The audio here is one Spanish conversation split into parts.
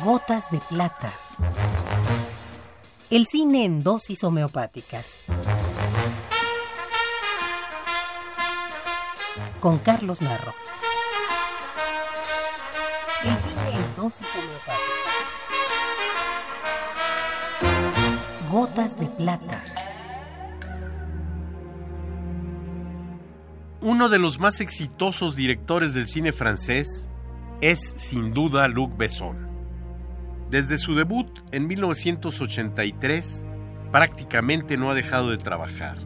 Gotas de plata. El cine en dosis homeopáticas. Con Carlos Narro. El cine en dosis homeopáticas. Gotas de plata. Uno de los más exitosos directores del cine francés es sin duda Luc Besson. Desde su debut en 1983, prácticamente no ha dejado de trabajar,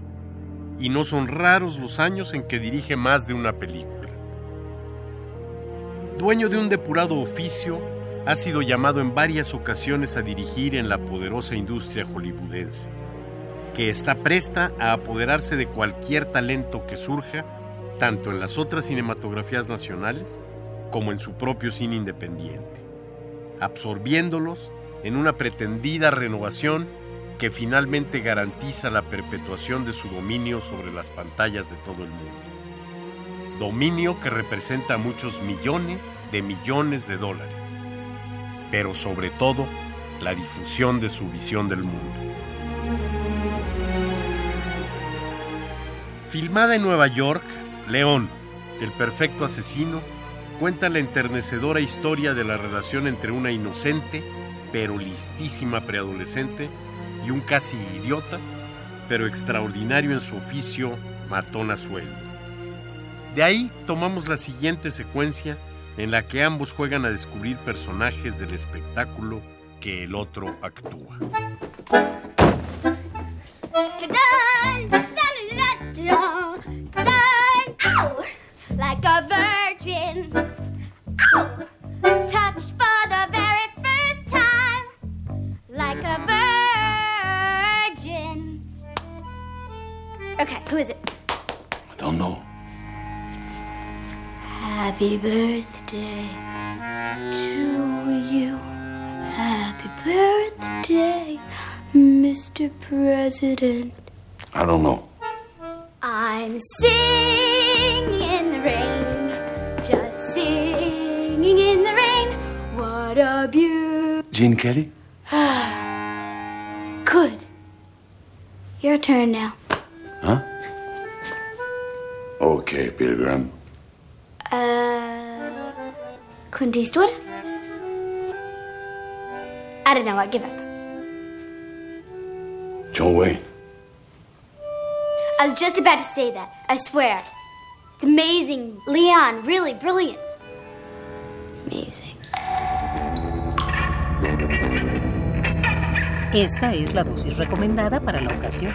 y no son raros los años en que dirige más de una película. Dueño de un depurado oficio, ha sido llamado en varias ocasiones a dirigir en la poderosa industria hollywoodense, que está presta a apoderarse de cualquier talento que surja, tanto en las otras cinematografías nacionales como en su propio cine independiente absorbiéndolos en una pretendida renovación que finalmente garantiza la perpetuación de su dominio sobre las pantallas de todo el mundo. Dominio que representa muchos millones de millones de dólares, pero sobre todo la difusión de su visión del mundo. Filmada en Nueva York, León, el perfecto asesino, cuenta la enternecedora historia de la relación entre una inocente, pero listísima preadolescente y un casi idiota, pero extraordinario en su oficio, matón a sueldo. De ahí tomamos la siguiente secuencia en la que ambos juegan a descubrir personajes del espectáculo que el otro actúa. Okay, who is it? I don't know. Happy birthday to you. Happy birthday, Mr. President. I don't know. I'm singing in the rain, just singing in the rain. What a beauty. Gene Kelly? Good. Your turn now. Huh? Okay, Peter Graham. Uh, Clint Eastwood? I don't know, I give up. Joe Wayne. I was just about to say that, I swear. It's amazing. Leon, really brilliant. Amazing. Esta es la dosis recomendada para la ocasión.